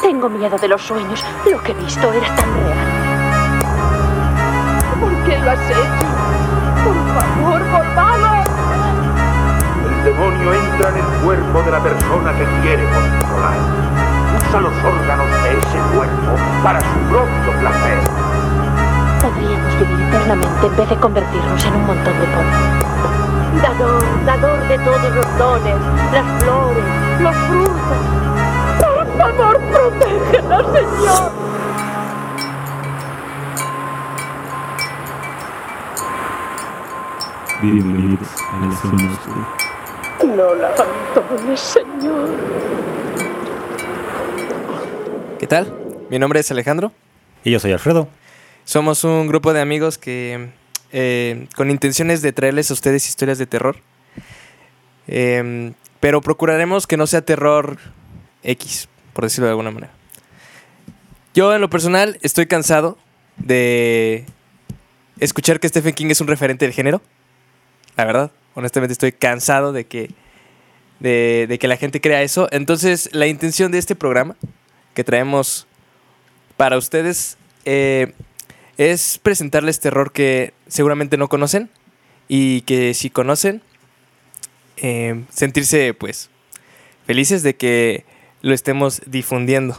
Tengo miedo de los sueños. Lo que he visto era tan real. ¿Por qué lo has hecho? Por favor, Gonzalo. El demonio entra en el cuerpo de la persona que quiere controlar. Usa los órganos de ese cuerpo para su propio placer. Podríamos vivir eternamente en vez de convertirnos en un montón de polvo. Dador, dador de todos los dones, las flores, los frutos. Protégenos, Señor. Bienvenidos a la zona oscura. No la abandones, Señor. ¿Qué tal? Mi nombre es Alejandro. Y yo soy Alfredo. Somos un grupo de amigos que eh, con intenciones de traerles a ustedes historias de terror. Em, pero procuraremos que no sea terror X, por decirlo de alguna manera. Yo en lo personal estoy cansado de escuchar que Stephen King es un referente del género. La verdad, honestamente estoy cansado de que, de, que la gente crea eso. Entonces la intención de este programa que traemos para ustedes eh, es presentarles terror que seguramente no conocen y que si conocen, eh, sentirse pues felices de que lo estemos difundiendo.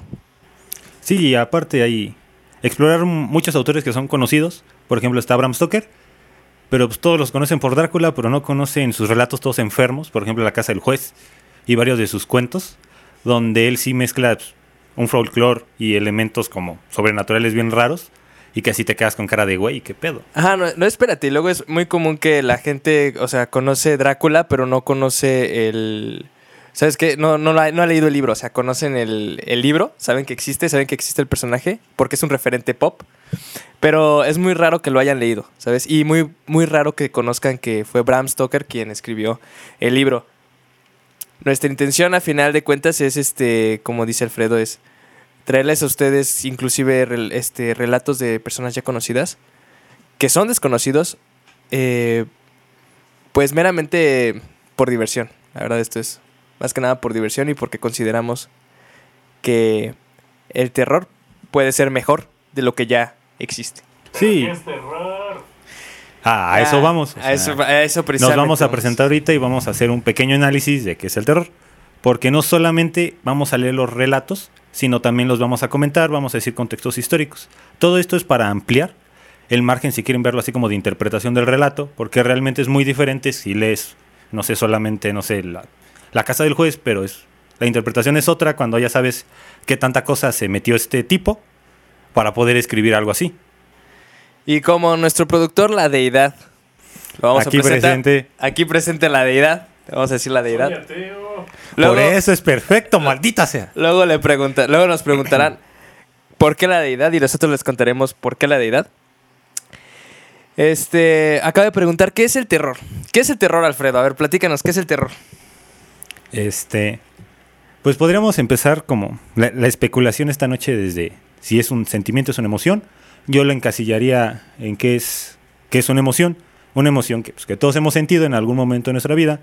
Sí, y aparte hay explorar muchos autores que son conocidos. Por ejemplo, está Bram Stoker, pero pues, todos los conocen por Drácula, pero no conocen sus relatos todos enfermos. Por ejemplo, La Casa del Juez y varios de sus cuentos, donde él sí mezcla pues, un folclore y elementos como sobrenaturales bien raros. Y que así te quedas con cara de güey, ¿qué pedo? Ajá, no, no, espérate. y Luego es muy común que la gente, o sea, conoce Drácula, pero no conoce el. ¿Sabes qué? No, no, la- no ha leído el libro. O sea, conocen el, el libro, saben que existe, saben que existe el personaje, porque es un referente pop. Pero es muy raro que lo hayan leído, ¿sabes? Y muy, muy raro que conozcan que fue Bram Stoker quien escribió el libro. Nuestra intención, a final de cuentas, es este, como dice Alfredo, es traerles a ustedes inclusive rel- este, relatos de personas ya conocidas que son desconocidos, eh, pues meramente por diversión. La verdad, esto es más que nada por diversión y porque consideramos que el terror puede ser mejor de lo que ya existe. Sí. Ah, a eso Ah, vamos. o a eso- a eso nos vamos a presentar ahorita y vamos a hacer un pequeño análisis de qué es el terror. Porque no solamente vamos a leer los relatos, sino también los vamos a comentar, vamos a decir contextos históricos. Todo esto es para ampliar el margen, si quieren verlo así como de interpretación del relato, porque realmente es muy diferente si lees, no sé, solamente, no sé, la, la casa del juez, pero es la interpretación es otra cuando ya sabes qué tanta cosa se metió este tipo para poder escribir algo así. Y como nuestro productor, la deidad. Lo vamos Aquí a presentar. presente. Aquí presente la deidad. Vamos a decir la deidad. Por eso es perfecto, maldita sea. Luego, le pregunta, luego nos preguntarán por qué la deidad y nosotros les contaremos por qué la deidad. Este, acaba de preguntar, ¿qué es el terror? ¿Qué es el terror, Alfredo? A ver, platícanos, ¿qué es el terror? Este, pues podríamos empezar como la, la especulación esta noche desde si es un sentimiento, es una emoción. Yo lo encasillaría en qué es, qué es una emoción. Una emoción que, pues, que todos hemos sentido en algún momento de nuestra vida.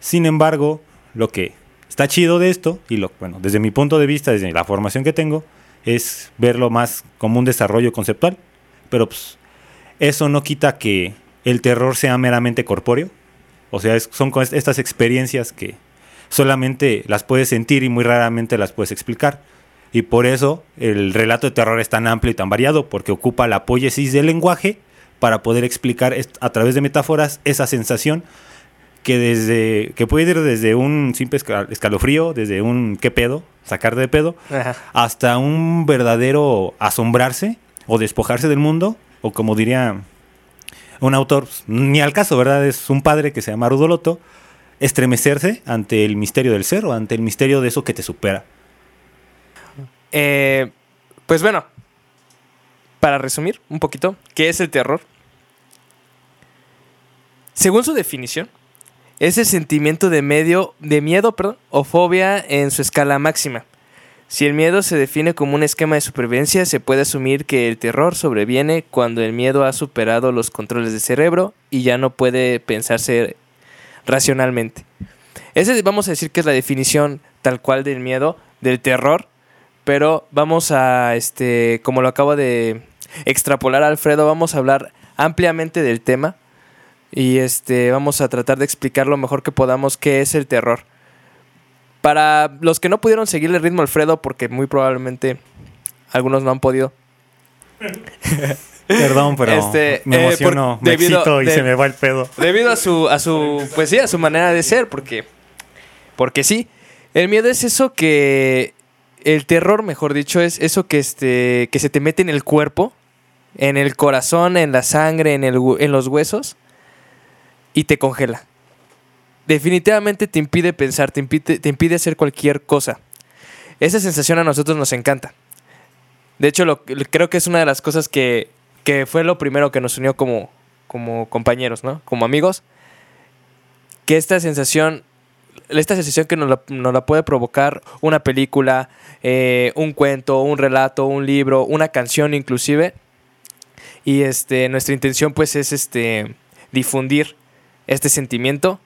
Sin embargo, lo que está chido de esto, y lo, bueno, desde mi punto de vista, desde la formación que tengo, es verlo más como un desarrollo conceptual. Pero pues, eso no quita que el terror sea meramente corpóreo. O sea, son estas experiencias que solamente las puedes sentir y muy raramente las puedes explicar. Y por eso el relato de terror es tan amplio y tan variado, porque ocupa la poiesis del lenguaje para poder explicar a través de metáforas esa sensación que desde que puede ir desde un simple esca- escalofrío, desde un qué pedo, sacar de pedo, Ajá. hasta un verdadero asombrarse o despojarse del mundo, o como diría un autor, ni al caso, ¿verdad? Es un padre que se llama Rudoloto, estremecerse ante el misterio del ser o ante el misterio de eso que te supera. Eh, pues bueno, para resumir un poquito, ¿qué es el terror? Según su definición, es el sentimiento de, medio, de miedo o fobia en su escala máxima. Si el miedo se define como un esquema de supervivencia, se puede asumir que el terror sobreviene cuando el miedo ha superado los controles del cerebro y ya no puede pensarse racionalmente. Ese vamos a decir que es la definición tal cual del miedo, del terror, pero vamos a, este, como lo acabo de extrapolar Alfredo, vamos a hablar ampliamente del tema y este, vamos a tratar de explicar lo mejor que podamos qué es el terror. Para los que no pudieron seguirle el ritmo Alfredo, porque muy probablemente algunos no han podido, Perdón, pero Este, me eh, emociono, por- me debido- excito y se me va el pedo. Debido a su, a su, pues sí, a su manera de ser, porque, porque sí. El miedo es eso que, el terror, mejor dicho, es eso que, este, que se te mete en el cuerpo, en el corazón, en la sangre, en, el, en los huesos, y te congela. Definitivamente te impide pensar, te impide, te impide hacer cualquier cosa. Esa sensación a nosotros nos encanta. De hecho, lo, creo que es una de las cosas que, que fue lo primero que nos unió como, como compañeros, ¿no? Como amigos. Que esta sensación, esta sensación que nos la, la puede provocar una película, eh, un cuento, un relato, un libro, una canción inclusive. Y este, nuestra intención pues es este, difundir este sentimiento.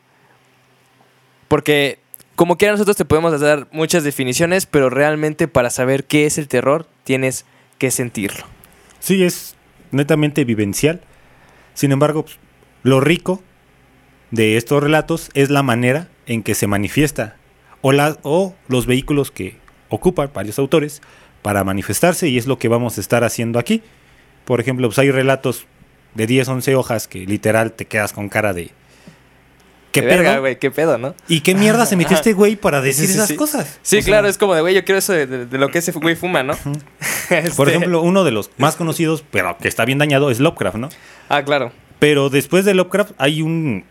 Porque como quiera nosotros te podemos dar muchas definiciones, pero realmente para saber qué es el terror tienes que sentirlo. Sí, es netamente vivencial. Sin embargo, pues, lo rico de estos relatos es la manera en que se manifiesta o, la- o los vehículos que ocupan varios autores para manifestarse y es lo que vamos a estar haciendo aquí. Por ejemplo, pues hay relatos de 10, 11 hojas que literal te quedas con cara de... ¿Qué verga, pedo? güey, qué pedo, ¿no? ¿Y qué mierda se metió este güey para decir Sí, esas sí. cosas? Sí, O sea, claro, es como de, güey, yo quiero eso de, de- de lo que ese güey fuma, ¿no? Por Este- ejemplo, uno de los más conocidos, pero que está bien dañado, es Lovecraft, ¿no? Ah, claro. Pero después de Lovecraft hay un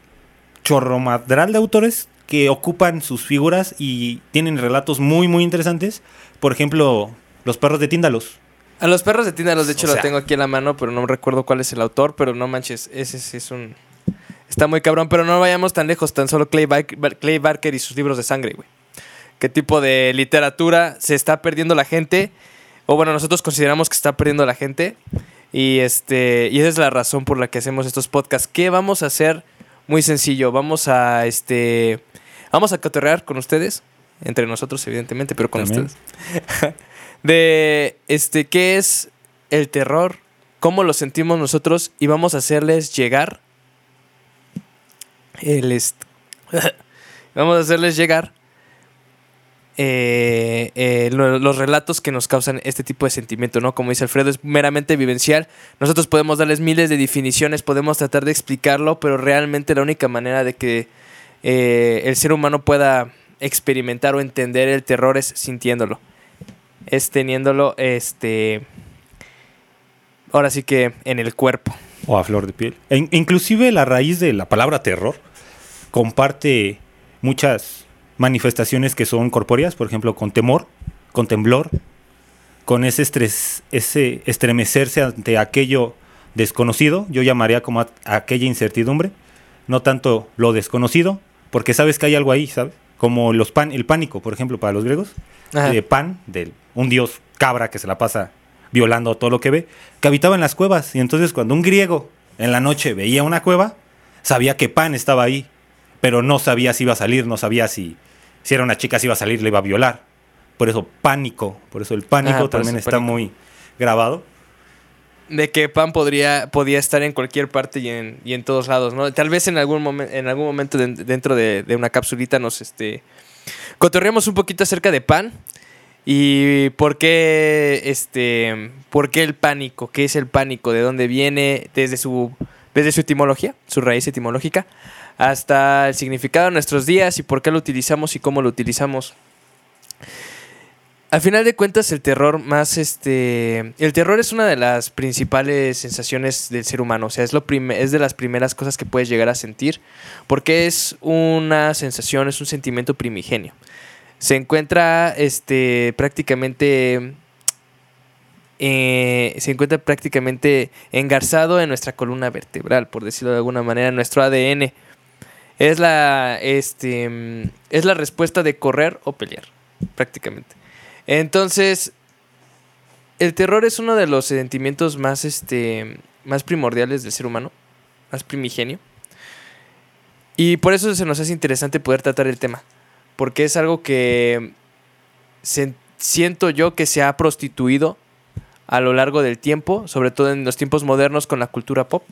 chorromadral de autores que ocupan sus figuras y tienen relatos muy, muy interesantes. Por ejemplo, Los perros de Tíndalos. A los perros de Tíndalos, de hecho, O lo tengo aquí en la mano, pero no recuerdo cuál es el autor, pero no manches, ese sí es un... Está muy cabrón, pero no vayamos tan lejos, tan solo Clay, Bar- Clay Barker y sus libros de sangre, güey. ¿Qué tipo de literatura se está perdiendo la gente? O bueno, nosotros consideramos que está perdiendo la gente. Y, este, y esa es la razón por la que hacemos estos podcasts. ¿Qué vamos a hacer? Muy sencillo, vamos a, este, vamos a cotorrear con ustedes, entre nosotros evidentemente, pero con También. ustedes. de este qué es el terror, cómo lo sentimos nosotros y vamos a hacerles llegar el vamos a hacerles llegar eh, eh, lo- los relatos que nos causan este tipo de sentimiento, ¿no? Como dice Alfredo, es meramente vivencial. Nosotros podemos darles miles de definiciones, podemos tratar de explicarlo, pero realmente la única manera de que eh, el ser humano pueda experimentar o entender el terror es sintiéndolo. Es teniéndolo, este... Ahora sí que en el cuerpo. O a flor de piel. E in- inclusive la raíz de la palabra terror comparte muchas manifestaciones que son corpóreas, por ejemplo, con temor, con temblor, con ese estrés, ese estremecerse ante aquello desconocido, yo llamaría como a- aquella incertidumbre, no tanto lo desconocido, porque sabes que hay algo ahí, ¿sabes? Como los pan, el pánico, por ejemplo, para los griegos, de Pan, de un dios cabra que se la pasa violando todo lo que ve, que habitaba en las cuevas. Y entonces cuando un griego en la noche veía una cueva, sabía que Pan estaba ahí, pero no sabía si iba a salir, no sabía si, si era una chica, si iba a salir, le iba a violar. Por eso pánico, por eso el pánico Ajá, por también está pánico. muy grabado. de que Pan podría, podía estar en cualquier parte y en, y en todos lados, ¿no? Tal vez en algún, momen- en algún momento den- dentro de, de una capsulita nos este, cotorreamos un poquito acerca de Pan y por qué, este, por qué el pánico, qué es el pánico, de dónde viene, desde su, desde su etimología, su raíz etimológica, hasta el significado de nuestros días y por qué lo utilizamos y cómo lo utilizamos. Al final de cuentas, el terror más este. El terror es una de las principales sensaciones del ser humano. O sea, es, lo es de las primeras cosas que puedes llegar a sentir. Porque es una sensación, es un sentimiento primigenio. Se encuentra este, prácticamente. eh, se encuentra prácticamente engarzado en nuestra columna vertebral, por decirlo de alguna manera, en nuestro ADN. Es la, este, es la respuesta de correr o pelear, prácticamente. Entonces, el terror es uno de los sentimientos más, este, más primordiales del ser humano, más primigenio. Y por eso se nos hace interesante poder tratar el tema, porque es algo que siento yo que se ha prostituido a lo largo del tiempo, sobre todo en los tiempos modernos con la cultura pop.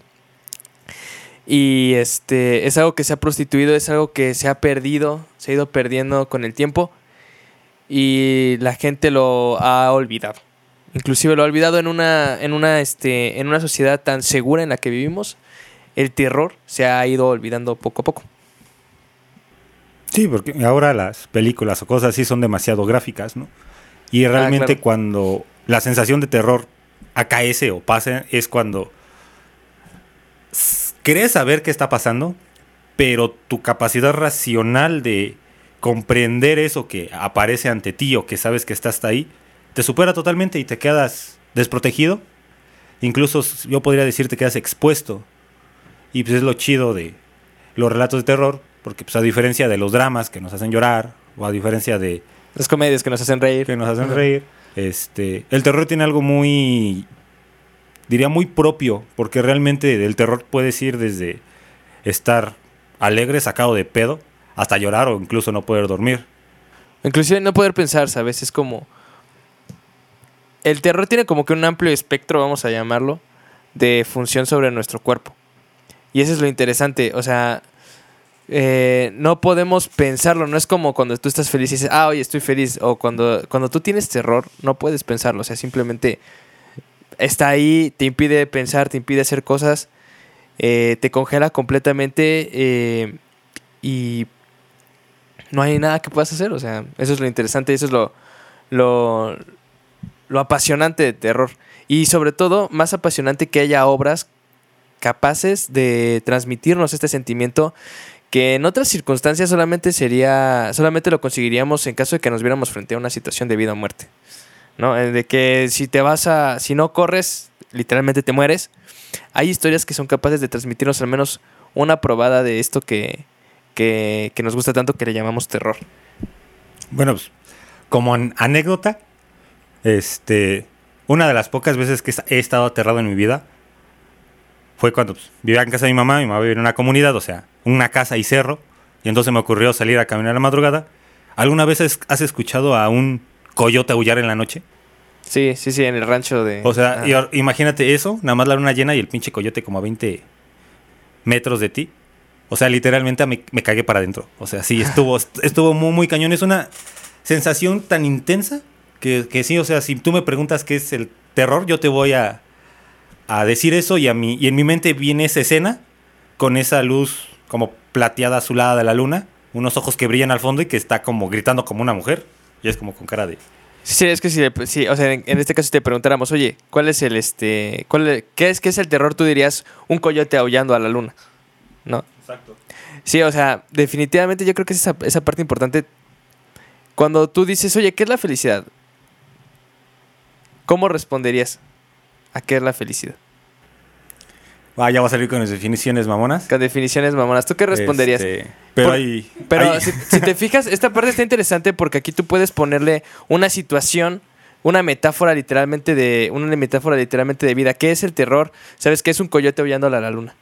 Y este es algo que se ha prostituido, es algo que se ha perdido, se ha ido perdiendo con el tiempo y la gente lo ha olvidado. Inclusive lo ha olvidado en una en una este en una sociedad tan segura en la que vivimos, el terror se ha ido olvidando poco a poco. Sí, porque ahora las películas o cosas así son demasiado gráficas, ¿no? Y realmente claro. cuando la sensación de terror acaece o pasa es cuando crees saber qué está pasando, pero tu capacidad racional de comprender eso que aparece ante ti o que sabes que está hasta ahí, te supera totalmente y te quedas desprotegido. Incluso yo podría decir te quedas expuesto. Y pues es lo chido de los relatos de terror, porque pues a diferencia de los dramas que nos hacen llorar, o a diferencia de Las comedias que nos hacen reír. que nos hacen reír. Este, el terror tiene algo muy, diría muy propio, porque realmente el terror puedes ir desde estar alegre, sacado de pedo, hasta llorar o incluso no poder dormir. Inclusive no poder pensar, ¿sabes? Es como... El terror tiene como que un amplio espectro, vamos a llamarlo, de función sobre nuestro cuerpo. Y eso es lo interesante. O sea, eh, no podemos pensarlo. No es como cuando tú estás feliz y dices, ah, oye, estoy feliz. O cuando, cuando tú tienes terror, no puedes pensarlo. O sea, simplemente está ahí, te impide pensar, te impide hacer cosas, eh, te congela completamente eh, y no hay nada que puedas hacer. O sea, eso es lo interesante, eso es lo, lo, lo apasionante de terror. Y sobre todo, más apasionante que haya obras capaces de transmitirnos este sentimiento que en otras circunstancias solamente sería, solamente lo conseguiríamos en caso de que nos viéramos frente a una situación de vida o muerte. ¿No? Eh, De que si te vas a, si no corres, literalmente te mueres. Hay historias que son capaces de transmitirnos al menos una probada de esto que, que, que nos gusta tanto que le llamamos terror. Bueno, pues, como an- anécdota, este, una de las pocas veces que he estado aterrado en mi vida fue cuando pues, vivía en casa de mi mamá, mi mamá vivía en una comunidad, o sea, una casa y cerro, y entonces me ocurrió salir a caminar a la madrugada. ¿Alguna vez has escuchado a un coyote aullar en la noche? Sí, sí, sí, en el rancho de... O sea, Ajá. y ahora imagínate eso, nada más la luna llena y el pinche coyote como a 20 metros de ti. O sea, literalmente me, me cagué para adentro. O sea, sí, estuvo, estuvo muy, muy cañón. Es una sensación tan intensa que, que sí, o sea, si tú me preguntas qué es el terror, yo te voy a, a decir eso y, a mí, y en mi mente viene esa escena con esa luz como plateada azulada de la luna, unos ojos que brillan al fondo y que está como gritando como una mujer. Y es como con cara de... Sí, es que si, o sea, en, en este caso si te preguntáramos, oye, ¿cuál es el este, cuál qué es qué es el terror? Tú dirías un coyote aullando a la luna, ¿no? Exacto. Sí, o sea, definitivamente yo creo que es esa, esa parte importante. Cuando tú dices, oye, ¿qué es la felicidad? ¿Cómo responderías a qué es la felicidad? Ah, ya va a salir con las definiciones mamonas. Con definiciones mamonas, ¿tú qué responderías? Este, pero Por- hay. Pero si, si te fijas, esta parte está interesante porque aquí tú puedes ponerle una situación, una metáfora literalmente de, una metáfora literalmente de vida. ¿Qué es el terror? ¿Sabes qué es un coyote aullando a la luna?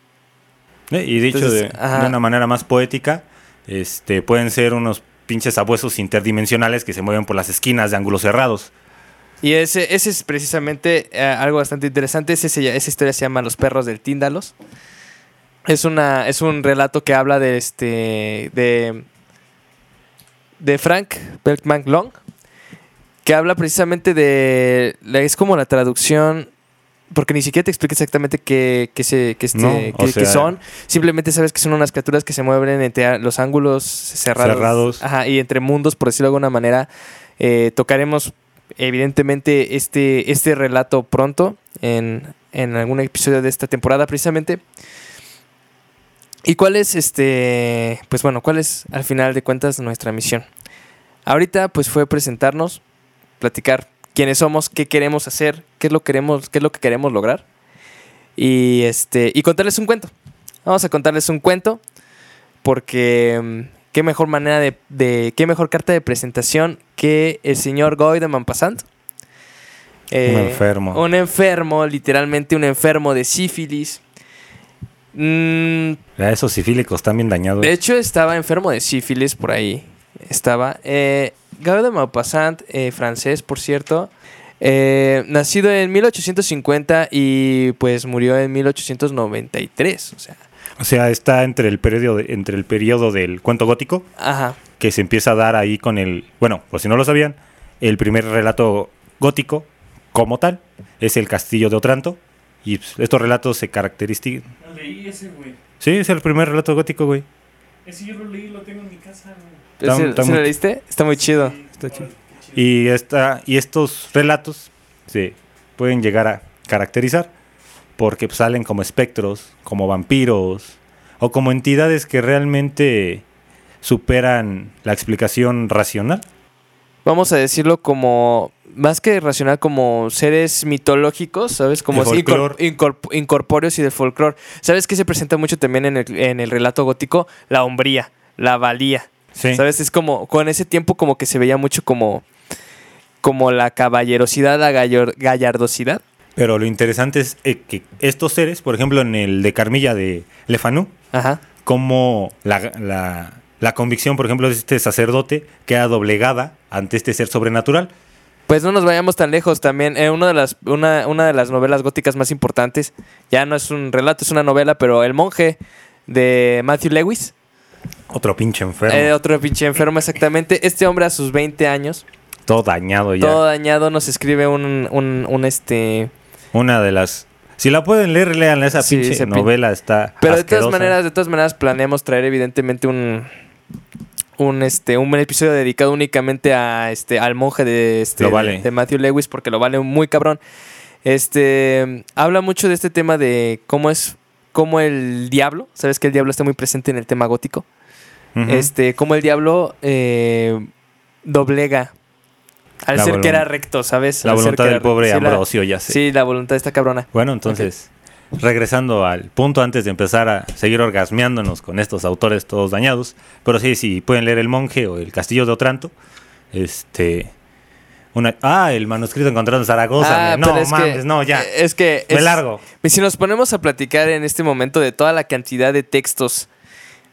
Eh, Y dicho Entonces, de, de una manera más poética, este, pueden ser unos pinches abuesos interdimensionales que se mueven por las esquinas de ángulos cerrados. Y ese, ese es precisamente eh, algo bastante interesante. Ese ll- esa historia se llama Los perros del Tíndalos. Es, una, es un relato que habla de este. de. de Frank Belkman Long. Que habla precisamente de. es como la traducción. Porque ni siquiera te explica exactamente qué, qué se, qué este, No, qué- o qué sea- son. Simplemente sabes que son unas criaturas que se mueven entre los ángulos cerrados. Cerrados. Ajá, y entre mundos, por decirlo de alguna manera. Eh, tocaremos evidentemente este, este relato pronto en, en algún episodio de esta temporada precisamente. ¿Y cuál es este? Pues bueno, cuál es al final de cuentas nuestra misión? Ahorita pues fue presentarnos, platicar quiénes somos, qué queremos hacer, qué es lo queremos, qué es lo que queremos lograr. Y este, y contarles un cuento. Vamos a contarles un cuento porque mm, qué mejor manera de, de- qué mejor carta de presentación que el señor Goy de Mampasant. Un enfermo. Un enfermo, literalmente un enfermo de sífilis. Mm, esos sifílicos están bien dañados. de hecho, estaba enfermo de sífilis por ahí. Estaba. eh, de Maupassant, eh, francés, por cierto. eh, nacido en 1850 y pues murió en 1893. O sea, O sea, está entre el periodo, de- entre el periodo del cuento gótico, ajá. Que se empieza a dar ahí con el, bueno, por si no lo sabían, el primer relato gótico como tal es el Castillo de Otranto. Y pues, estos relatos se caracterizan. No leí ese, güey. Sí, es el primer relato gótico, güey. Ese yo lo leí, lo tengo en mi casa, güey. Está- ¿Sí- está sí muy- lo leíste? Está muy chido. Está chido. Y, esta, y estos relatos se pueden llegar a caracterizar porque pues, salen como espectros, como vampiros o como entidades que realmente superan la explicación racional. Vamos a decirlo como, más que racional, como seres mitológicos, ¿sabes? Como De así, incor- folclor. incorp- incorpóreos y de folclore. ¿Sabes qué se presenta mucho también en el, en el relato gótico? La hombría, la valía. Sí. ¿Sabes? Es como, con ese tiempo como que se veía mucho como, como la caballerosidad, la gallardosidad. Pero lo interesante es eh, que estos seres, por ejemplo, en el de Carmilla de Lefanú, Ajá. como la, la- la convicción, por ejemplo, de este sacerdote queda doblegada ante este ser sobrenatural. Pues no nos vayamos tan lejos también. eh, una, de las, una, una de las novelas góticas más importantes, ya no es un relato, es una novela, pero El monje de Matthew Lewis. Otro pinche enfermo. Eh, otro pinche enfermo, exactamente. Este hombre a sus 20 años, todo dañado ya. todo dañado, nos escribe un, un, un, este... Una de las. Si la pueden leer, lean esa Sí, pinche pin- novela. Está. Pero de todas maneras, de todas maneras planeamos traer evidentemente un... Un, este, un episodio dedicado únicamente a este al monje de, este, vale. de, de Matthew Lewis porque lo vale muy cabrón. Este habla mucho de este tema de cómo es cómo el diablo, sabes que el diablo está muy presente en el tema gótico. Este, como el diablo eh, doblega al La ser que era recto, ¿sabes? La ser voluntad que del pobre sí, Ambrosio, ya sé. Sí, la voluntad está cabrona. Bueno, entonces, regresando al punto antes de empezar a seguir orgasmeándonos con estos autores todos dañados. Pero sí, sí, pueden leer El Monje o El Castillo de Otranto. Este. Una, ah, el manuscrito encontrado en Zaragoza. Ah, no, mames, que, no, ya. eh, Es que. Me es- largo. Si nos ponemos a platicar en este momento de toda la cantidad de textos,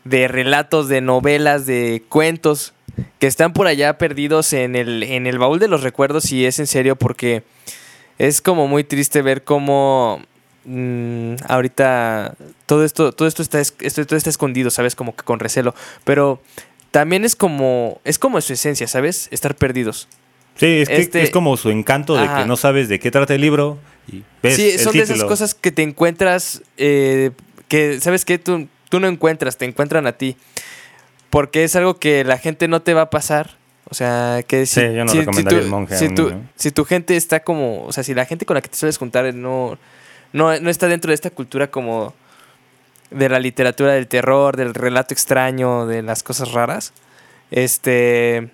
de relatos, de novelas, de cuentos que están por allá perdidos en el, en el baúl de los recuerdos, y es en serio porque es como muy triste ver cómo mm, ahorita todo esto, todo esto está, es- esto, todo está escondido, ¿sabes? Como que con recelo. Pero también es como, es como su esencia, ¿sabes? Estar perdidos. Sí, es, que este- es como su encanto de Ajá. que no sabes de qué trata el libro. Y ves sí, el son de esas cosas que te encuentras, eh, que, ¿sabes qué? Tú, tú no encuentras, te encuentran a ti. Porque es algo que la gente no te va a pasar. O sea, que si, Sí, yo no si- si el monje si tu, niño. si tu gente está como, o sea, si la gente con la que te sueles juntar no, no, no está dentro de esta cultura como de la literatura del terror, del relato extraño, de las cosas raras, este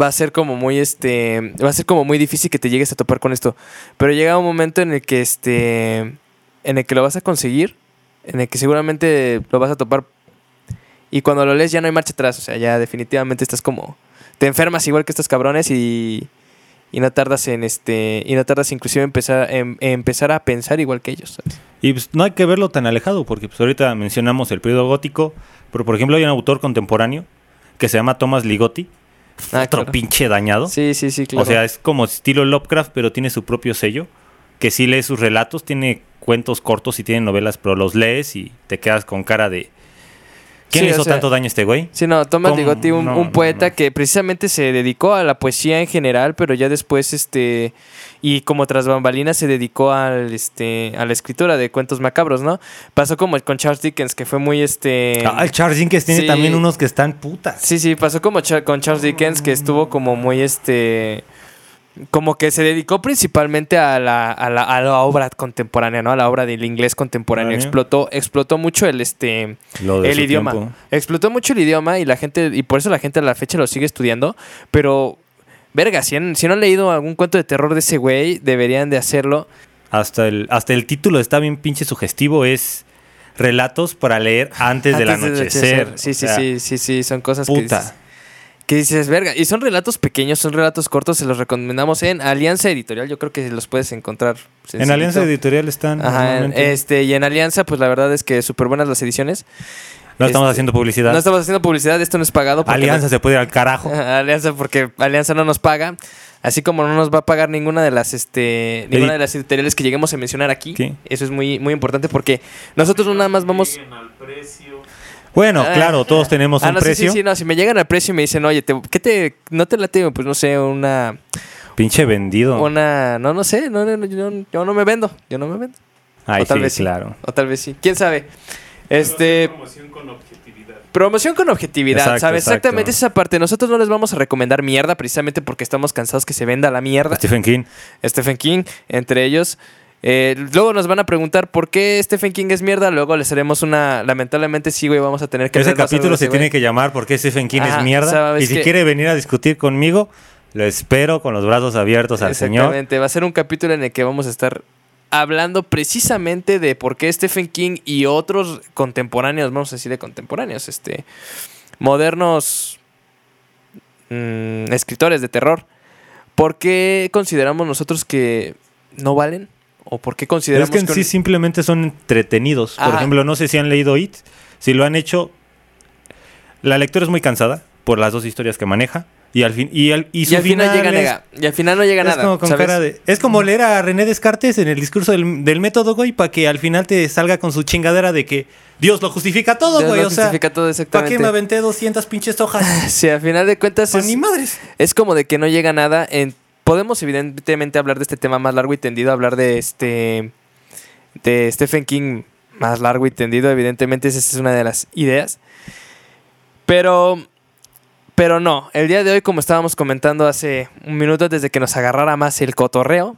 va a ser como muy este va a ser como muy difícil que te llegues a topar con esto. Pero llega un momento en el que este en el que lo vas a conseguir en el que seguramente lo vas a topar. Y cuando lo lees ya no hay marcha atrás o sea ya definitivamente estás como te enfermas igual que estos cabrones y y no tardas en este y no tardas inclusive en empezar en, empezar a pensar igual que ellos ¿sabes? Y pues, no hay que verlo tan alejado, porque pues, ahorita mencionamos el periodo gótico, pero por ejemplo hay un autor contemporáneo que se llama Thomas Ligotti, Ah, otro claro. pinche dañado. sí sí sí claro O sea, es como estilo Lovecraft, pero tiene su propio sello, que sí lees sus relatos, tiene cuentos cortos y tiene novelas, pero los lees y te quedas con cara de... ¿Quién Sí, hizo o sea, tanto daño a este güey? Sí, no, Thomas. Ligotti, un, No, un poeta no. que precisamente se dedicó a la poesía en general, pero ya después, este, y como tras bambalinas se dedicó al, este, a la escritura de cuentos macabros, ¿no? Pasó como con Charles Dickens, que fue muy, este... Ah, Charles Dickens tiene sí. también unos que están putas. Sí, sí, pasó como con Charles Dickens, que estuvo como muy, este... Como que se dedicó principalmente a la, a la, a la obra contemporánea, ¿no? A la obra del inglés contemporáneo. Explotó, explotó mucho el, este el idioma. tiempo. Explotó mucho el idioma y la gente, y por eso la gente a la fecha lo sigue estudiando. Pero, verga, si, han- si no han leído algún cuento de terror de ese güey, deberían de hacerlo. Hasta el, hasta el título está bien pinche sugestivo, es relatos para leer antes, del Antes anochecer. Sí, sí, O sea, sí, sí, sí, son cosas que Puta. dices, que dices, verga. Y son relatos pequeños, son relatos cortos, se los recomendamos en Alianza Editorial. Yo creo que los puedes encontrar. En. Alianza Editorial están. Ajá, en- normalmente. este, y en Alianza, pues la verdad es que súper buenas las ediciones. No estamos Este, haciendo publicidad. No estamos haciendo publicidad, esto no es pagado. Alianza no- se puede ir al carajo. Alianza porque Alianza no nos paga, así como no nos va a pagar ninguna de las este ninguna de las editoriales que lleguemos a mencionar aquí. Sí. Eso es muy muy importante porque nosotros no nada más vamos al precio. Bueno, Ah. claro, todos tenemos Ah, un no, precio. Sí, sí, no, si me llegan al precio y me dicen, "Oye, te- ¿qué te no te late? Pues no sé, una Pinche vendido. una no no sé, no, no, no, yo, yo no me vendo, yo no me vendo." Ay, o tal sí, vez sí. claro. O tal vez sí. ¿Quién sabe? Este Promoción con objetividad. Promoción con objetividad, Exacto, ¿sabes? exacto. Exactamente esa parte. Nosotros no les vamos a recomendar mierda precisamente porque estamos cansados que se venda la mierda. Stephen King. Stephen King, entre ellos. Eh, luego nos van a preguntar por qué Stephen King es mierda. Luego les haremos una. Lamentablemente, sí, güey, vamos a tener que. Ese capítulo se tiene que llamar porque Stephen King Ajá, es mierda. Y si que- quiere venir a discutir conmigo, lo espero con los brazos abiertos al señor. Exactamente. Va a ser un capítulo en el que vamos a estar hablando precisamente de por qué Stephen King y otros contemporáneos, vamos a decir de contemporáneos, este, modernos mm, escritores de terror, ¿por qué consideramos nosotros que no valen? ¿O por qué consideramos es que en que sí simplemente son entretenidos. Por Ajá. ejemplo, no sé si han leído It. Si lo han hecho, la lectura es muy cansada por las dos historias que maneja. Y al fin y, al, y y al final, llega es- y al final no llega es nada. como con ¿sabes? cara de- es como leer a René Descartes en el discurso del, del método, güey, para que al final te salga con su chingadera de que Dios lo justifica todo, Dios güey. lo O sea, ¿para qué me aventé 200 pinches hojas? Sí, al final de cuentas Pues es, ni madres. es como de que no llega nada. En, podemos evidentemente hablar de este tema más largo y tendido, hablar de este de Stephen King más largo y tendido, evidentemente esa es una de las ideas. Pero pero no, el día de hoy como estábamos comentando hace un minuto desde que nos agarrara más el cotorreo,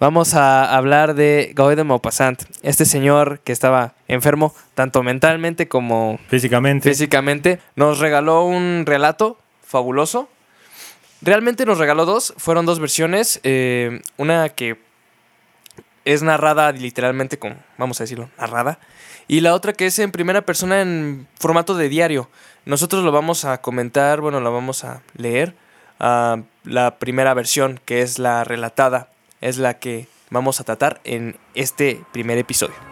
vamos a hablar de Guy de Maupassant, este señor que estaba enfermo tanto mentalmente como Físicamente. físicamente, nos regaló un relato fabuloso. Realmente nos regaló dos, fueron dos versiones. eh, una que es narrada literalmente con, vamos a decirlo, narrada. Y la otra que es en primera persona en formato de diario. Nosotros lo vamos a comentar, bueno, lo vamos a leer. ah, la primera versión, que es la relatada, es la que vamos a tratar en este primer episodio.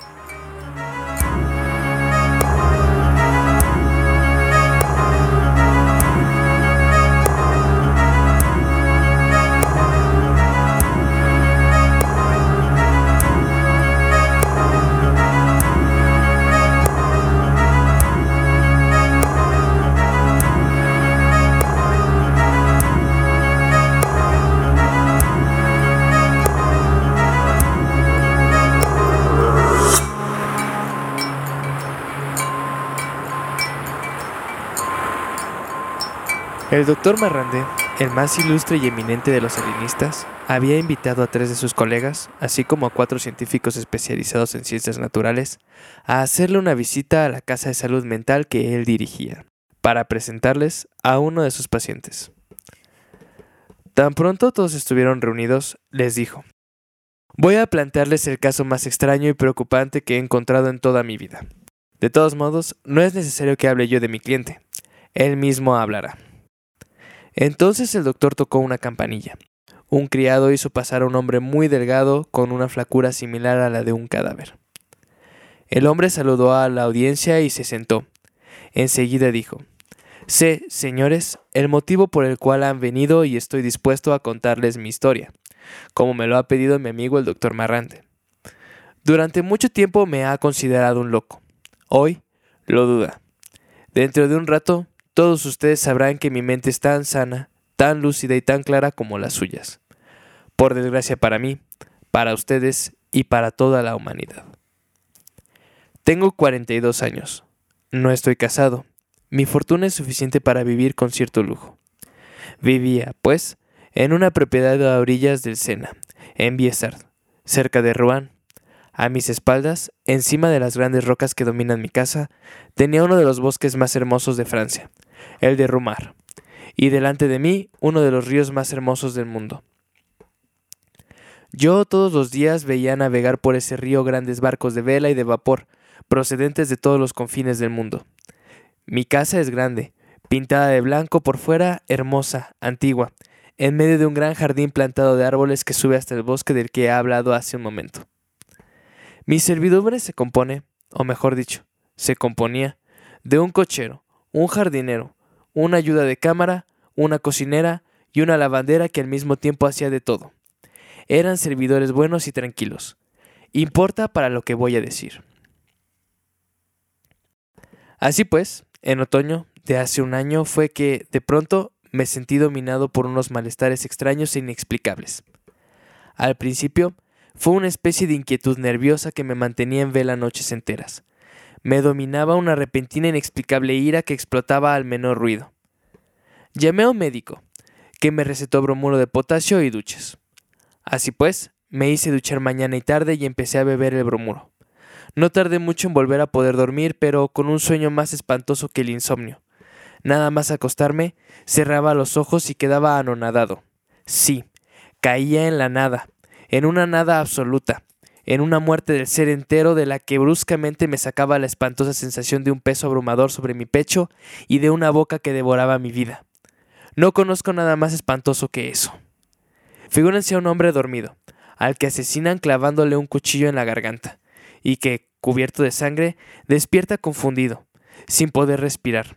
El doctor Marrande, el más ilustre y eminente de los alienistas, había invitado a tres de sus colegas, así como a cuatro científicos especializados en ciencias naturales, a hacerle una visita a la casa de salud mental que él dirigía, para presentarles a uno de sus pacientes. Tan pronto todos estuvieron reunidos, les dijo, Voy a plantearles el caso más extraño y preocupante que he encontrado en toda mi vida. De todos modos, no es necesario que hable yo de mi cliente, él mismo hablará. Entonces el doctor tocó una campanilla. Un criado hizo pasar a un hombre muy delgado con una flacura similar a la de un cadáver. El hombre saludó a la audiencia y se sentó. Enseguida dijo, Sé, señores, el motivo por el cual han venido y estoy dispuesto a contarles mi historia, como me lo ha pedido mi amigo el doctor Marrante. Durante mucho tiempo me ha considerado un loco. Hoy lo duda. Dentro de un rato, todos ustedes sabrán que mi mente es tan sana, tan lúcida y tan clara como las suyas. Por desgracia para mí, para ustedes y para toda la humanidad. Tengo 42 años. No estoy casado. Mi fortuna es suficiente para vivir con cierto lujo. Vivía, pues, en una propiedad a orillas del Sena, en Biessard, cerca de Rouen. A mis espaldas, encima de las grandes rocas que dominan mi casa, tenía uno de los bosques más hermosos de Francia, el de Rumar, y delante de mí uno de los ríos más hermosos del mundo. Yo todos los días veía navegar por ese río grandes barcos de vela y de vapor, procedentes de todos los confines del mundo. Mi casa es grande, pintada de blanco por fuera, hermosa, antigua, en medio de un gran jardín plantado de árboles que sube hasta el bosque del que he hablado hace un momento. Mi servidumbre se compone, o mejor dicho, se componía, de un cochero, un jardinero, una ayuda de cámara, una cocinera y una lavandera que al mismo tiempo hacía de todo. Eran servidores buenos y tranquilos. Importa para lo que voy a decir. Así pues, en otoño de hace un año fue que, de pronto, me sentí dominado por unos malestares extraños e inexplicables. Al principio, fue una especie de inquietud nerviosa que me mantenía en vela noches enteras. Me dominaba una repentina inexplicable ira que explotaba al menor ruido. Llamé a un médico, que me recetó bromuro de potasio y duchas. Así pues, me hice duchar mañana y tarde y empecé a beber el bromuro. No tardé mucho en volver a poder dormir, pero con un sueño más espantoso que el insomnio. Nada más acostarme, cerraba los ojos y quedaba anonadado. Sí, caía en la nada, en una nada absoluta, en una muerte del ser entero de la que bruscamente me sacaba la espantosa sensación de un peso abrumador sobre mi pecho y de una boca que devoraba mi vida. No conozco nada más espantoso que eso. Figúrense a un hombre dormido, al que asesinan clavándole un cuchillo en la garganta, y que, cubierto de sangre, despierta confundido, sin poder respirar.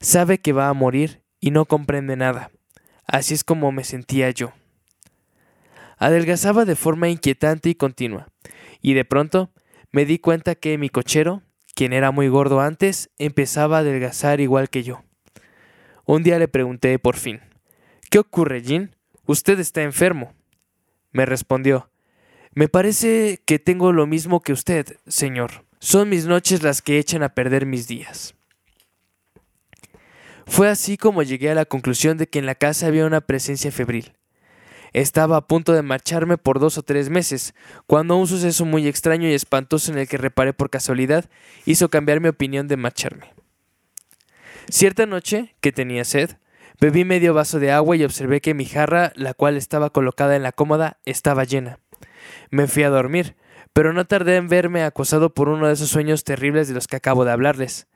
Sabe que va a morir y no comprende nada. Así es como me sentía yo. Adelgazaba de forma inquietante y continua, y de pronto me di cuenta que mi cochero, quien era muy gordo antes, empezaba a adelgazar igual que yo. Un día le pregunté por fin, ¿Qué ocurre, Jean? Usted está enfermo. Me respondió, Me parece que tengo lo mismo que usted, señor. Son mis noches las que echan a perder mis días. Fue así como llegué a la conclusión de que en la casa había una presencia febril. Estaba a punto de marcharme por dos o tres meses, cuando un suceso muy extraño y espantoso en el que reparé por casualidad hizo cambiar mi opinión de marcharme. Cierta noche, que tenía sed, bebí medio vaso de agua y observé que mi jarra, la cual estaba colocada en la cómoda, estaba llena. Me fui a dormir, pero no tardé en verme acosado por uno de esos sueños terribles de los que acabo de hablarles.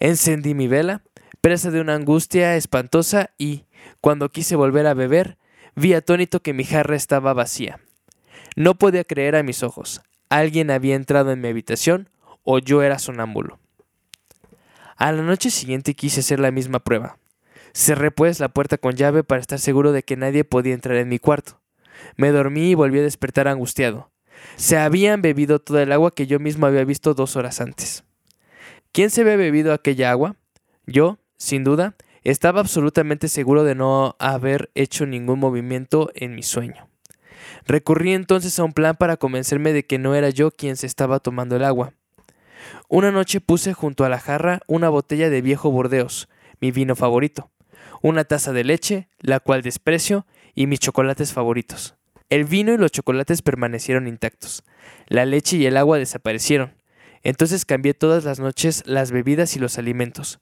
Encendí mi vela, presa de una angustia espantosa, y, cuando quise volver a beber, vi atónito que mi jarra estaba vacía. No podía creer a mis ojos. Alguien había entrado en mi habitación o yo era sonámbulo. A la noche siguiente quise hacer la misma prueba. Cerré pues la puerta con llave para estar seguro de que nadie podía entrar en mi cuarto. Me dormí y volví a despertar angustiado. Se habían bebido toda el agua que yo mismo había visto dos horas antes. ¿Quién se había bebido aquella agua? Yo, sin duda, estaba absolutamente seguro de no haber hecho ningún movimiento en mi sueño. Recurrí entonces a un plan para convencerme de que no era yo quien se estaba tomando el agua. Una noche puse junto a la jarra una botella de viejo Burdeos, mi vino favorito, una taza de leche, la cual desprecio, y mis chocolates favoritos. El vino y los chocolates permanecieron intactos. La leche y el agua desaparecieron. Entonces cambié todas las noches las bebidas y los alimentos.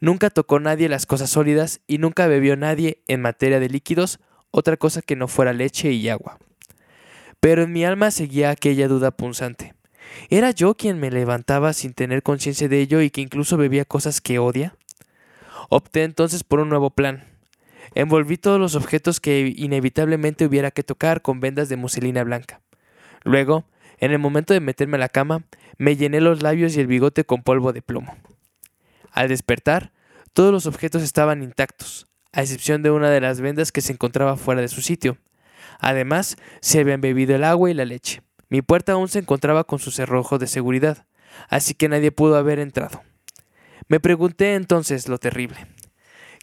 Nunca tocó nadie las cosas sólidas y nunca bebió nadie, en materia de líquidos, otra cosa que no fuera leche y agua. Pero en mi alma seguía aquella duda punzante. ¿Era yo quien me levantaba sin tener conciencia de ello y que incluso bebía cosas que odia? Opté entonces por un nuevo plan. Envolví todos los objetos que inevitablemente hubiera que tocar con vendas de muselina blanca. Luego, en el momento de meterme a la cama, me llené los labios y el bigote con polvo de plomo. Al despertar, todos los objetos estaban intactos, a excepción de una de las vendas que se encontraba fuera de su sitio. Además, se habían bebido el agua y la leche. Mi puerta aún se encontraba con su cerrojo de seguridad, así que nadie pudo haber entrado. Me pregunté entonces lo terrible.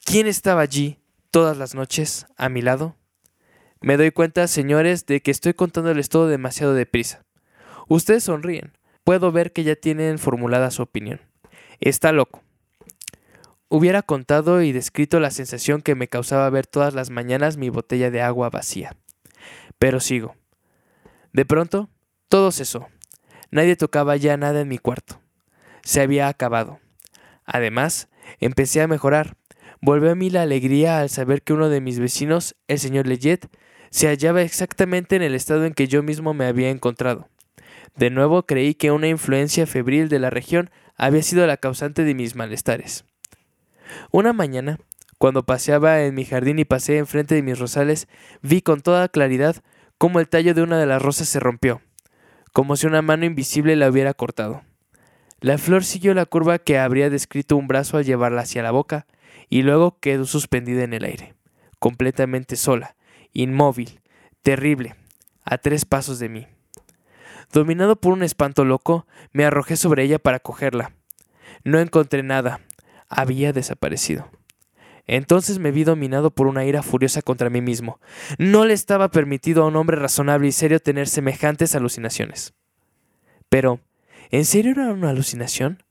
¿Quién estaba allí todas las noches a mi lado? Me doy cuenta, señores, de que estoy contándoles todo demasiado deprisa. Ustedes sonríen. Puedo ver que ya tienen formulada su opinión. Está loco. Hubiera contado y descrito la sensación que me causaba ver todas las mañanas mi botella de agua vacía. Pero sigo. De pronto, todo cesó. Nadie tocaba ya nada en mi cuarto. Se había acabado. Además, empecé a mejorar. Volvió a mí la alegría al saber que uno de mis vecinos, el señor Leggett, se hallaba exactamente en el estado en que yo mismo me había encontrado. De nuevo creí que una influencia febril de la región había sido la causante de mis malestares. Una mañana, cuando paseaba en mi jardín y pasé enfrente de mis rosales, vi con toda claridad cómo el tallo de una de las rosas se rompió, como si una mano invisible la hubiera cortado. La flor siguió la curva que habría descrito un brazo al llevarla hacia la boca, y luego quedó suspendida en el aire, completamente sola, inmóvil, terrible, a tres pasos de mí. Dominado por un espanto loco, me arrojé sobre ella para cogerla. No encontré nada, había desaparecido. Entonces me vi dominado por una ira furiosa contra mí mismo. No le estaba permitido a un hombre razonable y serio tener semejantes alucinaciones. Pero, ¿en serio era una alucinación?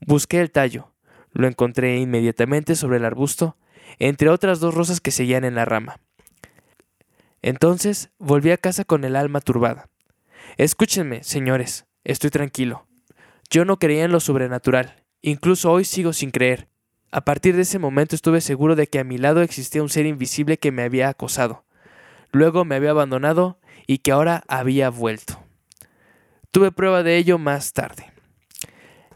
Busqué el tallo. Lo encontré inmediatamente sobre el arbusto, entre otras dos rosas que seguían en la rama. Entonces volví a casa con el alma turbada. Escúchenme, señores, estoy tranquilo. Yo no creía en lo sobrenatural, incluso hoy sigo sin creer. A partir de ese momento estuve seguro de que a mi lado existía un ser invisible que me había acosado. Luego me había abandonado y que ahora había vuelto. Tuve prueba de ello más tarde.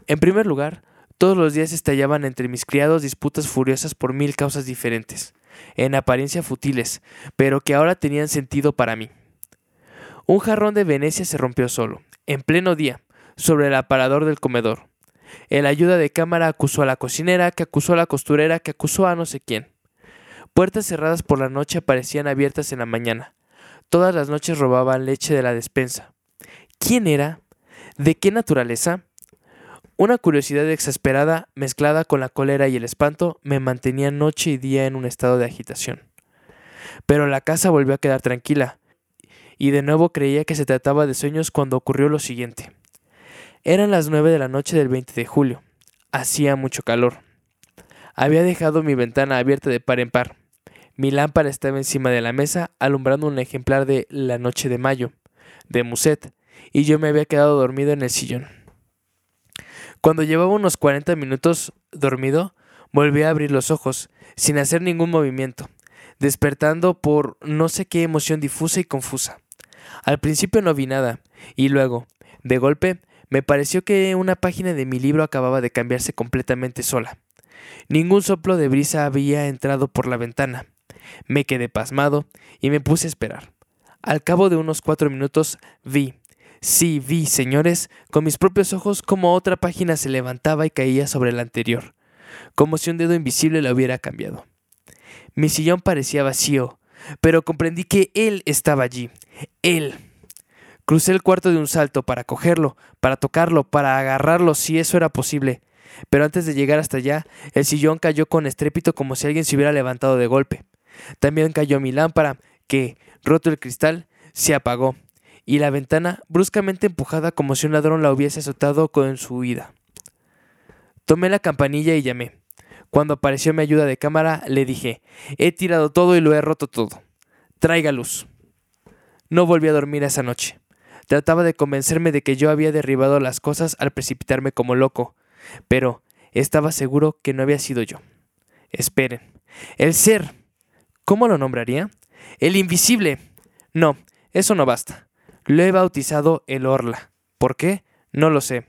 En primer lugar, todos los días estallaban entre mis criados disputas furiosas por mil causas diferentes, en apariencia futiles, pero que ahora tenían sentido para mí. Un jarrón de Venecia se rompió solo, en pleno día, sobre el aparador del comedor. El ayuda de cámara acusó a la cocinera, que acusó a la costurera, que acusó a no sé quién. Puertas cerradas por la noche aparecían abiertas en la mañana. Todas las noches robaban leche de la despensa. ¿Quién era? ¿De qué naturaleza? Una curiosidad exasperada, mezclada con la cólera y el espanto, me mantenía noche y día en un estado de agitación. Pero la casa volvió a quedar tranquila, y de nuevo creía que se trataba de sueños cuando ocurrió lo siguiente. Eran las nueve de la noche del 20 de julio. Hacía mucho calor. Había dejado mi ventana abierta de par en par. Mi lámpara estaba encima de la mesa, alumbrando un ejemplar de La Noche de Mayo, de Musset, y yo me había quedado dormido en el sillón. Cuando llevaba unos 40 minutos dormido, volví a abrir los ojos, sin hacer ningún movimiento, despertando por no sé qué emoción difusa y confusa. Al principio no vi nada, y luego, de golpe, me pareció que una página de mi libro acababa de cambiarse completamente sola. Ningún soplo de brisa había entrado por la ventana. Me quedé pasmado y me puse a esperar. Al cabo de unos cuatro minutos vi, sí vi, señores, con mis propios ojos como otra página se levantaba y caía sobre la anterior, como si un dedo invisible la hubiera cambiado. Mi sillón parecía vacío, pero comprendí que él estaba allí, él. Crucé el cuarto de un salto para cogerlo, para tocarlo, para agarrarlo si eso era posible. Pero antes de llegar hasta allá, el sillón cayó con estrépito como si alguien se hubiera levantado de golpe. También cayó mi lámpara, que, roto el cristal, se apagó, y la ventana, bruscamente empujada como si un ladrón la hubiese azotado con su huida. Tomé la campanilla y llamé. Cuando apareció mi ayuda de cámara, le dije, he tirado todo y lo he roto todo. Traiga luz. No volví a dormir esa noche. Trataba de convencerme de que yo había derribado las cosas al precipitarme como loco, pero estaba seguro que no había sido yo. Esperen. El ser. ¿Cómo lo nombraría? El invisible. No, eso no basta. Lo he bautizado el Orla. ¿Por qué? No lo sé.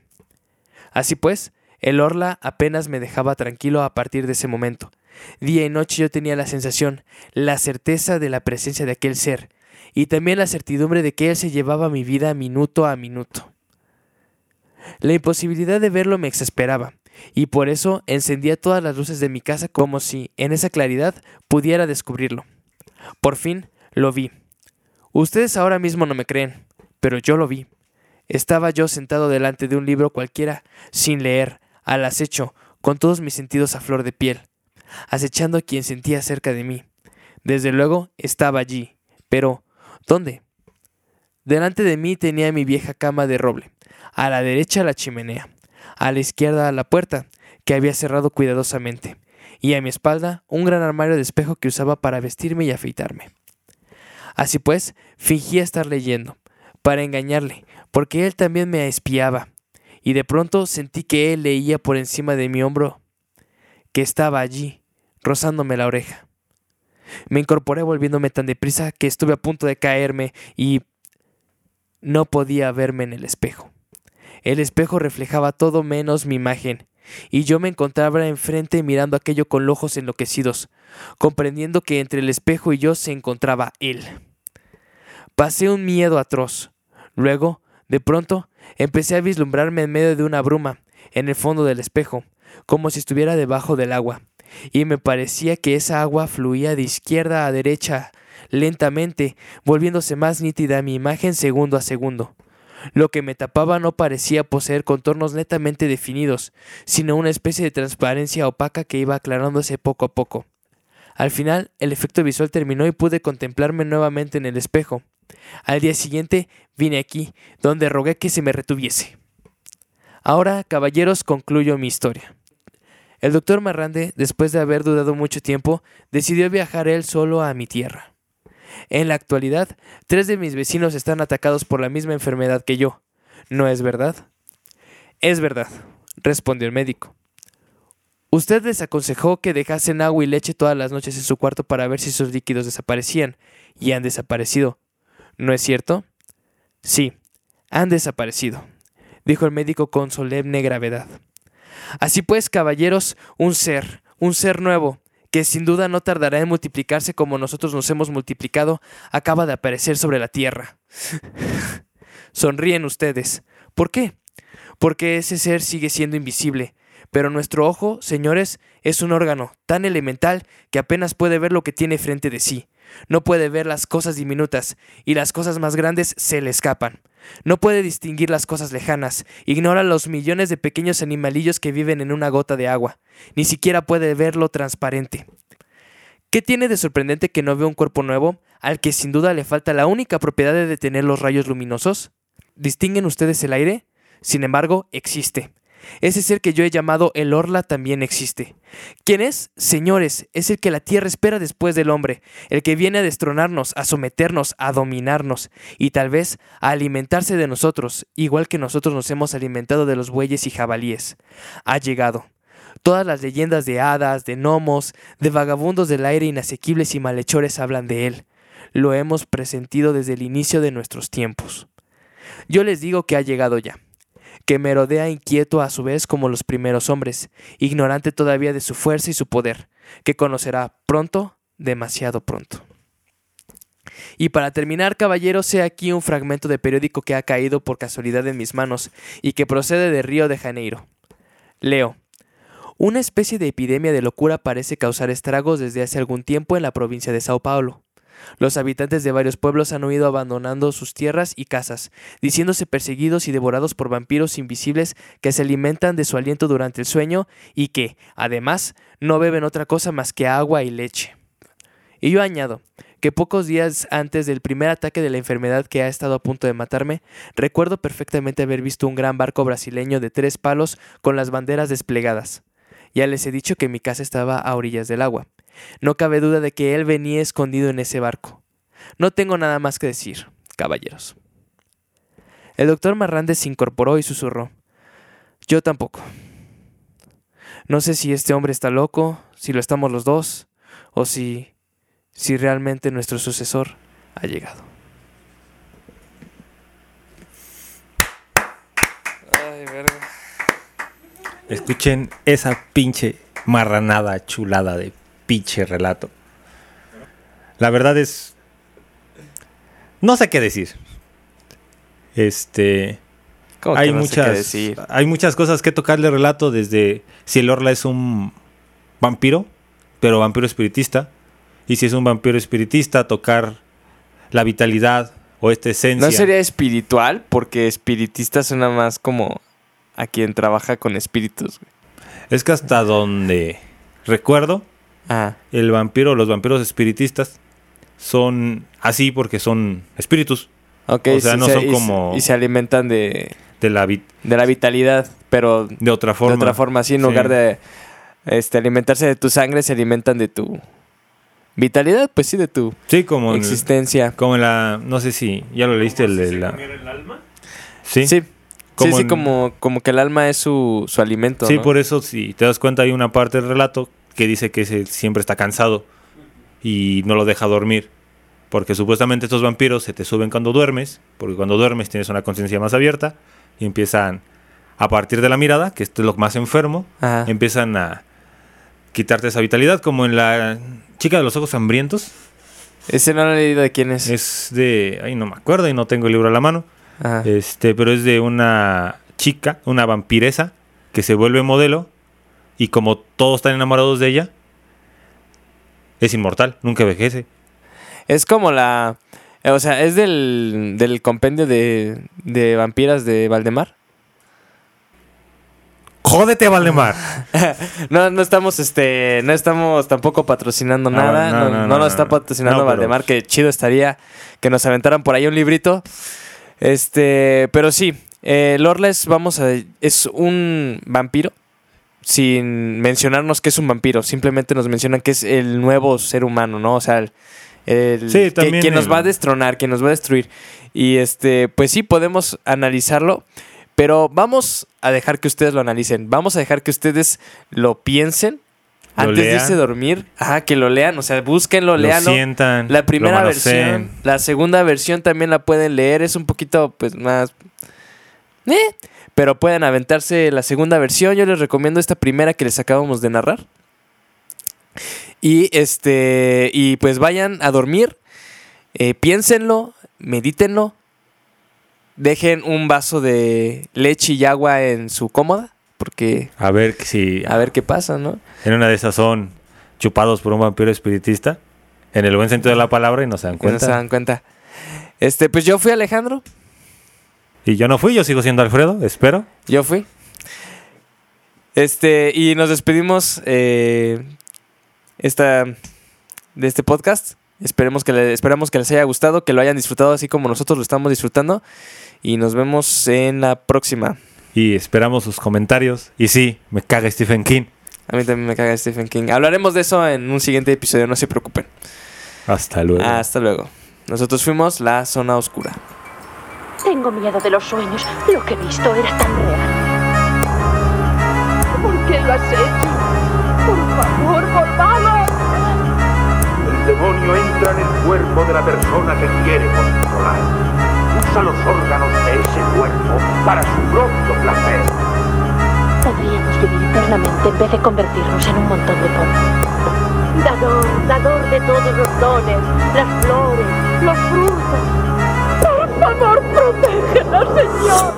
Así pues, el Orla apenas me dejaba tranquilo a partir de ese momento. Día y noche yo tenía la sensación, la certeza de la presencia de aquel ser, y también la certidumbre de que él se llevaba mi vida minuto a minuto. La imposibilidad de verlo me exasperaba, y por eso encendía todas las luces de mi casa como si, en esa claridad, pudiera descubrirlo. Por fin, lo vi. Ustedes ahora mismo no me creen, pero yo lo vi. Estaba yo sentado delante de un libro cualquiera, sin leer, al acecho, con todos mis sentidos a flor de piel, acechando a quien sentía cerca de mí. Desde luego estaba allí, pero ¿dónde? Delante de mí tenía mi vieja cama de roble, a la derecha la chimenea, a la izquierda la puerta, que había cerrado cuidadosamente, y a mi espalda un gran armario de espejo que usaba para vestirme y afeitarme. Así pues, fingía estar leyendo, para engañarle, porque él también me espiaba, y de pronto sentí que él leía por encima de mi hombro, que estaba allí, rozándome la oreja. Me incorporé volviéndome tan deprisa que estuve a punto de caerme y no podía verme en el espejo. El espejo reflejaba todo menos mi imagen, y yo me encontraba enfrente mirando aquello con ojos enloquecidos, comprendiendo que entre el espejo y yo se encontraba él. Pasé un miedo atroz. Luego, de pronto, empecé a vislumbrarme en medio de una bruma, en el fondo del espejo, como si estuviera debajo del agua, y me parecía que esa agua fluía de izquierda a derecha, lentamente, volviéndose más nítida mi imagen segundo a segundo. Lo que me tapaba no parecía poseer contornos netamente definidos, sino una especie de transparencia opaca que iba aclarándose poco a poco. Al final, el efecto visual terminó y pude contemplarme nuevamente en el espejo. Al día siguiente vine aquí, donde rogué que se me retuviese. Ahora, caballeros, concluyo mi historia. El doctor Marrande, después de haber dudado mucho tiempo, decidió viajar él solo a mi tierra. En la actualidad, tres de mis vecinos están atacados por la misma enfermedad que yo. ¿No es verdad? Es verdad, respondió el médico. Usted les aconsejó que dejasen agua y leche todas las noches en su cuarto para ver si sus líquidos desaparecían, y han desaparecido. ¿No es cierto? Sí, han desaparecido, dijo el médico con solemne gravedad. Así pues, caballeros, un ser, un ser nuevo, que sin duda no tardará en multiplicarse como nosotros nos hemos multiplicado, acaba de aparecer sobre la tierra. Sonríen ustedes. ¿Por qué? Porque ese ser sigue siendo invisible, pero nuestro ojo, señores, es un órgano tan elemental que apenas puede ver lo que tiene frente de sí. No puede ver las cosas diminutas y las cosas más grandes se le escapan. No puede distinguir las cosas lejanas, ignora los millones de pequeños animalillos que viven en una gota de agua, ni siquiera puede ver lo transparente. ¿Qué tiene de sorprendente que no vea un cuerpo nuevo, al que sin duda le falta la única propiedad de detener los rayos luminosos? ¿Distinguen ustedes el aire? Sin embargo, existe. Ese ser que yo he llamado el Orla también existe. ¿Quién es? Señores, es el que la tierra espera después del hombre, el que viene a destronarnos, a someternos, a dominarnos, y tal vez a alimentarse de nosotros, igual que nosotros nos hemos alimentado de los bueyes y jabalíes. Ha llegado. Todas las leyendas de hadas, de gnomos, de vagabundos del aire inasequibles y malhechores hablan de él. Lo hemos presentido desde el inicio de nuestros tiempos. Yo les digo que ha llegado ya que merodea inquieto a su vez como los primeros hombres, ignorante todavía de su fuerza y su poder, que conocerá pronto, demasiado pronto. Y para terminar, caballeros, sé aquí un fragmento de periódico que ha caído por casualidad en mis manos y que procede de Río de Janeiro. Leo. Una especie de epidemia de locura parece causar estragos desde hace algún tiempo en la provincia de Sao Paulo. Los habitantes de varios pueblos han huido abandonando sus tierras y casas, diciéndose perseguidos y devorados por vampiros invisibles que se alimentan de su aliento durante el sueño y que, además, no beben otra cosa más que agua y leche. Y yo añado que pocos días antes del primer ataque de la enfermedad que ha estado a punto de matarme, recuerdo perfectamente haber visto un gran barco brasileño de tres palos con las banderas desplegadas. Ya les he dicho que mi casa estaba a orillas del agua. No cabe duda de que él venía escondido en ese barco. No tengo nada más que decir, caballeros. El doctor Marrande se incorporó y susurró. Yo tampoco. No sé si este hombre está loco, si lo estamos los dos, o si. si realmente nuestro sucesor ha llegado. Ay, verga. Escuchen esa pinche marranada chulada de pinche relato. La verdad es. No sé qué decir. Este. ¿Cómo que Hay no sé qué muchas, decir? hay muchas cosas que tocarle relato desde si el Orla es un vampiro, pero vampiro espiritista. Y si es un vampiro espiritista, tocar la vitalidad o esta esencia. No sería espiritual, porque espiritista suena más como a quien trabaja con espíritus. güey. Es que hasta donde recuerdo, Ah, el vampiro, los vampiros espiritistas son así porque son espíritus ok. O sea, sí, no se- son y se- como- Y se alimentan de, de la de la vitalidad, pero de otra forma. de otra forma, así en Sí. lugar de este, alimentarse de tu sangre, se alimentan de tu vitalidad, pues sí, de tu Sí, como en, existencia. como en la no sé si ya lo leíste el de ¿Se la el alma? Sí. Sí, Como sí, sí, en- como, como que el alma es su, su alimento. Sí, ¿no? por eso si te das cuenta hay una parte del relato que dice que ese siempre está cansado y no lo deja dormir. Porque supuestamente estos vampiros se te suben cuando duermes, porque cuando duermes tienes una conciencia más abierta y empiezan a partir de la mirada, que esto es lo más enfermo, Ajá. empiezan a quitarte esa vitalidad, como en la chica de los ojos hambrientos. Ese no lo he leído de quién es. Es de, ay, no me acuerdo y no tengo el libro a la mano. Ajá. Este, pero es de una chica, una vampiresa, que se vuelve modelo y como todos están enamorados de ella, es inmortal, nunca envejece. Es como la. O sea, es del, del compendio de, de vampiras de Valdemar. ¡Jódete, Valdemar! No, no estamos, este, no estamos tampoco patrocinando nada. no, No, no, no no, nos está patrocinando pero- Valdemar, que chido estaría que nos aventaran por ahí un librito. Este, pero sí, eh, Lorles, vamos a. Es un vampiro. Sin mencionarnos que es un vampiro. Simplemente nos mencionan que es el nuevo ser humano, ¿no? O sea, el. el- Sí, que- quien nos va a destronar, quien nos va a destruir. Y este, pues sí, podemos analizarlo. Pero vamos a dejar que ustedes lo analicen. Vamos a dejar que ustedes lo piensen Lo antes de irse a dormir. Ajá, que lo lean. O sea, búsquenlo, Lo leanlo. sientan, La primera lo versión, la segunda versión también la pueden leer. Es un poquito, pues, más. ¿Eh? Pero pueden aventarse la segunda versión. Yo les recomiendo esta primera que les acabamos de narrar. Y este. Y pues vayan a dormir. eh, piénsenlo. Medítenlo. Dejen un vaso de leche y agua en su cómoda. Porque. A ver si A ver qué pasa, ¿no? en una de esas son chupados por un vampiro espiritista, en el buen sentido de la palabra, y no se dan Que no se cuenta. dan cuenta. Este, pues yo fui Alejandro. Y yo no fui, yo sigo siendo Alfredo, espero. Yo fui. Este, y nos despedimos eh, esta, de este podcast. Esperemos que le- esperamos que les haya gustado, que lo hayan disfrutado así como nosotros lo estamos disfrutando. Y nos vemos en la próxima. Y esperamos sus comentarios. Y sí, me caga Stephen King. A mí también me caga Stephen King. Hablaremos de eso en un siguiente episodio, no se preocupen. Hasta luego. Hasta luego. Nosotros fuimos La Zona Oscura. Tengo miedo de los sueños. Lo que he visto era tan real. ¿Por qué lo has hecho? Por favor, volvamos. El demonio entra en el cuerpo de la persona que quiere controlar. Usa los órganos de ese cuerpo para su propio placer. Podríamos vivir eternamente en vez de convertirnos en un montón de polvo. Dador, dador de todos los dones, las flores, los frutos. Favor, protégela, Señor.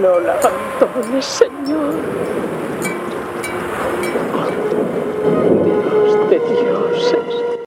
No la abandones, Señor. Dios de dioses.